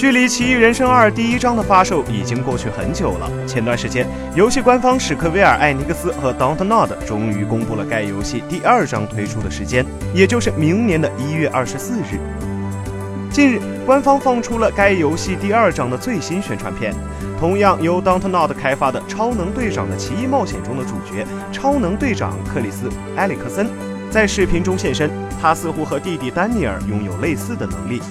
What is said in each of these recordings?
距离《奇异人生二》第一章的发售已经过去很久了。前段时间，游戏官方史克威尔艾尼克斯和 Dontnod 终于公布了该游戏第二章推出的时间，也就是明年的一月二十四日。近日，官方放出了该游戏第二章的最新宣传片，同样由 Dontnod 开发的《超能队长的奇异冒险》中的主角超能队长克里斯·埃里克森在视频中现身，他似乎和弟弟丹尼尔拥有类似的能力。《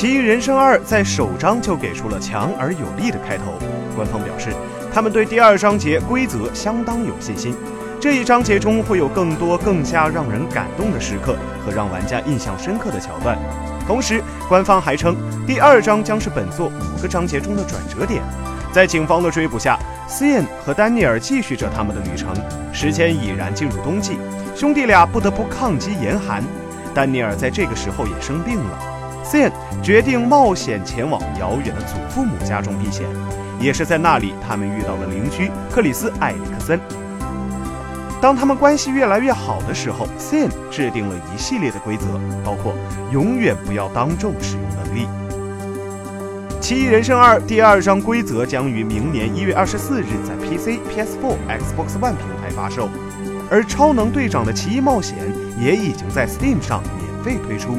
奇异人生二》在首章就给出了强而有力的开头。官方表示，他们对第二章节规则相当有信心。这一章节中会有更多更加让人感动的时刻和让玩家印象深刻的桥段。同时，官方还称，第二章将是本作五个章节中的转折点。在警方的追捕下，斯燕和丹尼尔继续着他们的旅程。时间已然进入冬季，兄弟俩不得不抗击严寒。丹尼尔在这个时候也生病了。Sin 决定冒险前往遥远的祖父母家中避险，也是在那里，他们遇到了邻居克里斯·艾里克森。当他们关系越来越好的时候，Sin 制定了一系列的规则，包括永远不要当众使用能力。《奇异人生二》第二章规则将于明年一月二十四日在 PC、PS4、Xbox One 平台发售，而《超能队长的奇异冒险》也已经在 Steam 上免费推出。